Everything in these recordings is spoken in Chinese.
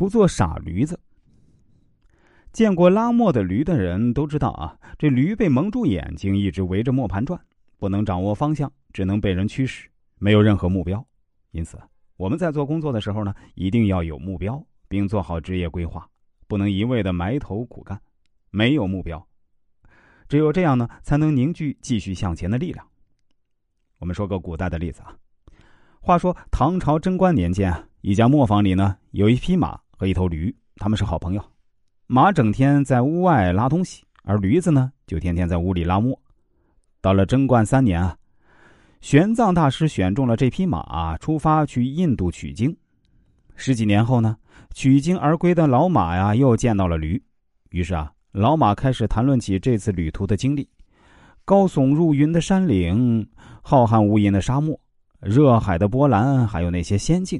不做傻驴子。见过拉磨的驴的人都知道啊，这驴被蒙住眼睛，一直围着磨盘转，不能掌握方向，只能被人驱使，没有任何目标。因此，我们在做工作的时候呢，一定要有目标，并做好职业规划，不能一味的埋头苦干，没有目标。只有这样呢，才能凝聚继续向前的力量。我们说个古代的例子啊，话说唐朝贞观年间啊，一家磨坊里呢，有一匹马和一头驴，他们是好朋友。马整天在屋外拉东西，而驴子呢，就天天在屋里拉磨。到了贞观三年啊，玄奘大师选中了这匹马，出发去印度取经。十几年后呢，取经而归的老马呀，又见到了驴，于是啊，老马开始谈论起这次旅途的经历：高耸入云的山岭，浩瀚无垠的沙漠，热海的波澜，还有那些仙境。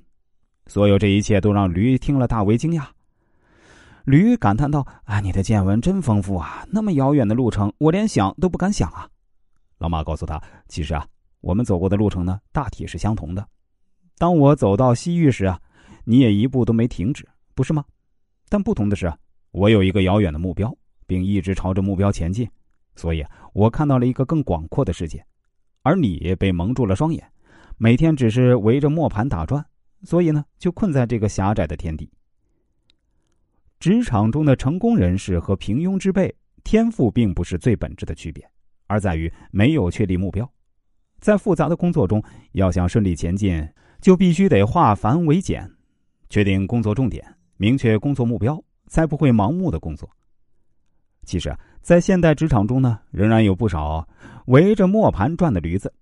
所有这一切都让驴听了大为惊讶。驴感叹道：“啊，你的见闻真丰富啊！那么遥远的路程，我连想都不敢想啊！”老马告诉他：“其实啊，我们走过的路程呢，大体是相同的。当我走到西域时啊，你也一步都没停止，不是吗？但不同的是，我有一个遥远的目标，并一直朝着目标前进，所以我看到了一个更广阔的世界。而你被蒙住了双眼，每天只是围着磨盘打转，所以呢，就困在这个狭窄的天地。”职场中的成功人士和平庸之辈，天赋并不是最本质的区别，而在于没有确立目标。在复杂的工作中，要想顺利前进，就必须得化繁为简，确定工作重点，明确工作目标，才不会盲目的工作。其实啊，在现代职场中呢，仍然有不少围着磨盘转的驴子，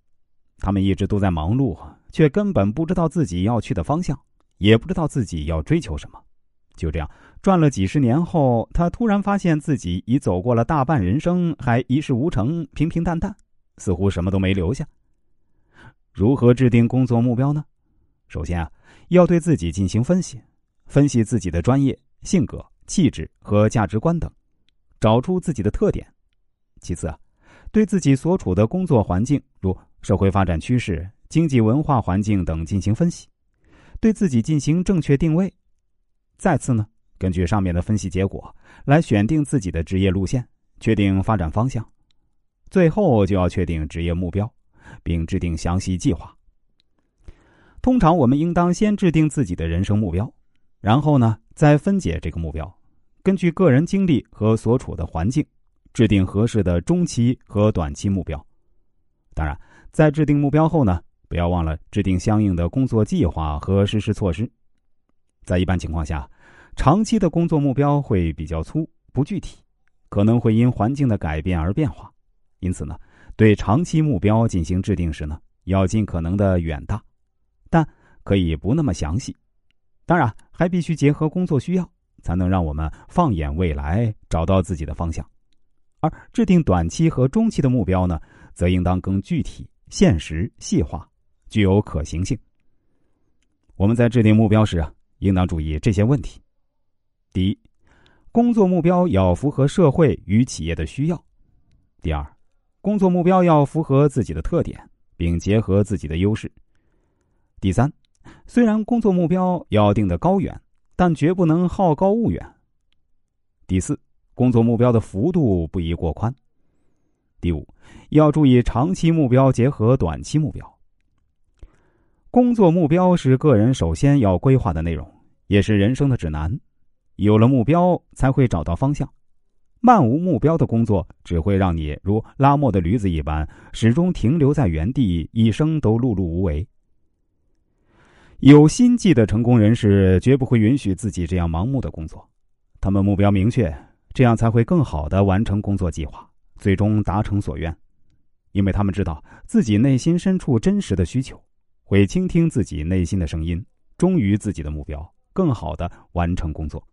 他们一直都在忙碌，却根本不知道自己要去的方向，也不知道自己要追求什么。就这样转了几十年后，他突然发现自己已走过了大半人生，还一事无成，平平淡淡，似乎什么都没留下。如何制定工作目标呢？首先啊，要对自己进行分析，分析自己的专业、性格、气质和价值观等，找出自己的特点。其次啊，对自己所处的工作环境，如社会发展趋势、经济文化环境等进行分析，对自己进行正确定位。再次呢，根据上面的分析结果来选定自己的职业路线，确定发展方向，最后就要确定职业目标，并制定详细计划。通常我们应当先制定自己的人生目标，然后呢再分解这个目标，根据个人经历和所处的环境，制定合适的中期和短期目标。当然，在制定目标后呢，不要忘了制定相应的工作计划和实施措施。在一般情况下，长期的工作目标会比较粗不具体，可能会因环境的改变而变化。因此呢，对长期目标进行制定时呢，要尽可能的远大，但可以不那么详细。当然，还必须结合工作需要，才能让我们放眼未来，找到自己的方向。而制定短期和中期的目标呢，则应当更具体、现实、细化，具有可行性。我们在制定目标时啊。应当注意这些问题：第一，工作目标要符合社会与企业的需要；第二，工作目标要符合自己的特点，并结合自己的优势；第三，虽然工作目标要定得高远，但绝不能好高骛远；第四，工作目标的幅度不宜过宽；第五，要注意长期目标结合短期目标。工作目标是个人首先要规划的内容，也是人生的指南。有了目标，才会找到方向。漫无目标的工作，只会让你如拉磨的驴子一般，始终停留在原地，一生都碌碌无为。有心计的成功人士，绝不会允许自己这样盲目的工作。他们目标明确，这样才会更好的完成工作计划，最终达成所愿。因为他们知道自己内心深处真实的需求。会倾听自己内心的声音，忠于自己的目标，更好的完成工作。